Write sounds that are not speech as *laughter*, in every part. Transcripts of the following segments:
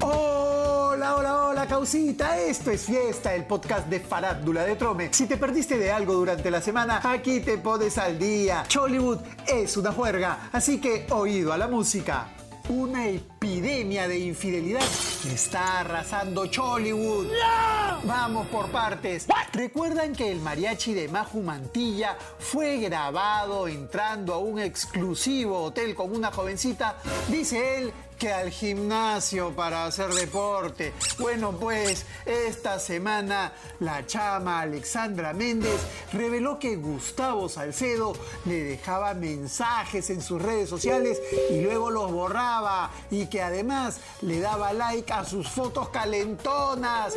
Hola, hola, hola, causita. Esto es Fiesta, el podcast de Farándula de Trome. Si te perdiste de algo durante la semana, aquí te pones al día. Chollywood es una juerga, así que oído a la música. Una epidemia de infidelidad está arrasando Chollywood. Vamos por partes. ¿Recuerdan que el mariachi de Maju Mantilla fue grabado entrando a un exclusivo hotel con una jovencita? Dice él que al gimnasio para hacer deporte. Bueno, pues esta semana la chama Alexandra Méndez reveló que Gustavo Salcedo le dejaba mensajes en sus redes sociales y luego los borraba y que además le daba like a sus fotos calentonas.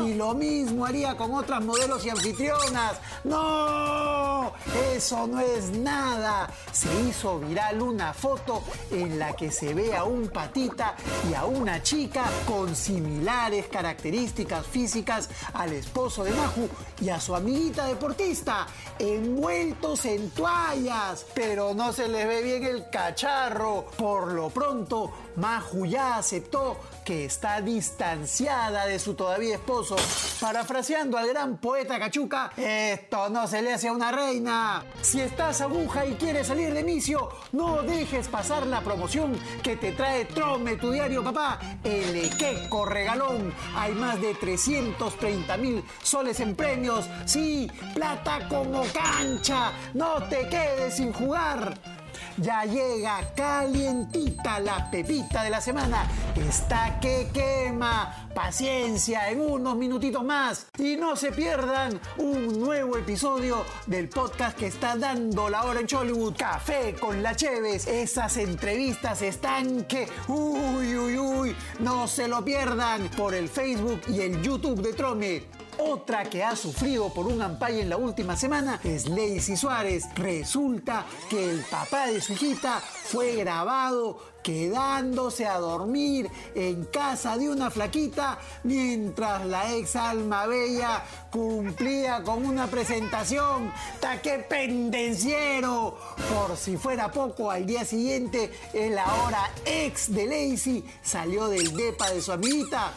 Y lo mismo haría con otras modelos y anfitrionas. ¡No! Eso no es nada. Se hizo viral una foto en la que se ve a un patita y a una chica con similares características físicas al esposo de Maju y a su amiguita deportista, envueltos en toallas. Pero no se les ve bien el cacharro. Por lo pronto, Maju ya aceptó que está distanciada de su todavía esposo. Parafraseando al gran poeta Cachuca, esto no se le hace a una reina. Si estás aguja y quieres salir de inicio, no dejes pasar la promoción que te trae Trome, tu diario papá, el Equeco Regalón. Hay más de 330 mil soles en premios. Sí, plata como cancha. No te quedes sin jugar. Ya llega calientita la pepita de la semana. Está que quema. Paciencia, en unos minutitos más. Y no se pierdan un nuevo episodio del podcast que está dando la hora en Chollywood. Café con la Cheves. Esas entrevistas están que... Uy, uy, uy. No se lo pierdan por el Facebook y el YouTube de Trome. Otra que ha sufrido por un ampay en la última semana es Lacey Suárez. Resulta que el papá de su hijita fue grabado quedándose a dormir en casa de una flaquita mientras la ex alma bella cumplía con una presentación. ¡Taque pendenciero! Por si fuera poco, al día siguiente el ahora ex de Lacey salió del depa de su amiguita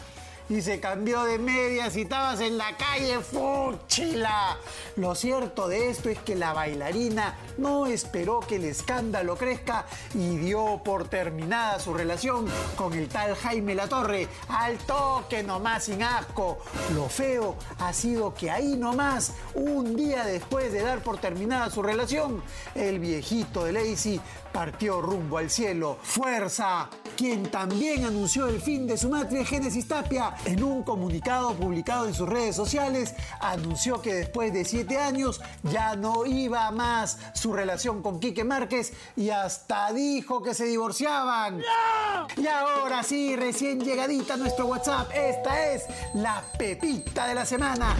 y se cambió de medias y estabas en la calle, fúchila. Lo cierto de esto es que la bailarina no esperó que el escándalo crezca y dio por terminada su relación con el tal Jaime Latorre. Al toque nomás sin asco. Lo feo ha sido que ahí nomás, un día después de dar por terminada su relación, el viejito de Lacey partió rumbo al cielo. ¡Fuerza! Quien también anunció el fin de su madre, Génesis Tapia, en un comunicado publicado en sus redes sociales, anunció que después de siete años ya no iba más su relación con Quique Márquez y hasta dijo que se divorciaban. Y ahora sí, recién llegadita a nuestro WhatsApp, esta es la pepita de la semana.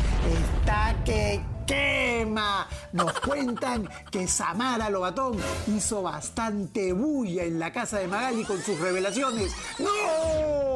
Está que quema. Nos *laughs* cuentan que Samara Lobatón hizo bastante bulla en la casa de Magali con sus revelaciones. ¡No!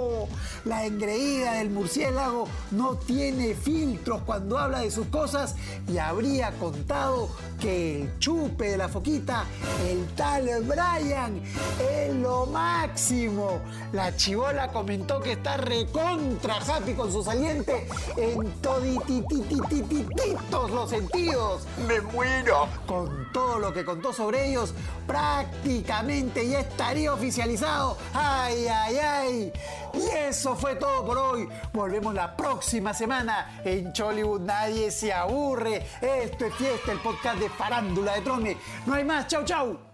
La engreída del murciélago no tiene filtros cuando habla de sus cosas y habría contado que el chupe de la foquita, el tal Brian, es lo máximo. La chivola comentó que está recontra happy con su saliente en toditititititos los sentidos. ¡Me muero! Con todo lo que contó sobre ellos, prácticamente ya estaría oficializado. ¡Ay, ay, ay! Y eso fue todo por hoy. Volvemos la próxima semana. En Chollywood nadie se aburre. Esto es Fiesta, el podcast de Farándula de Trome. No hay más. ¡Chau, chau!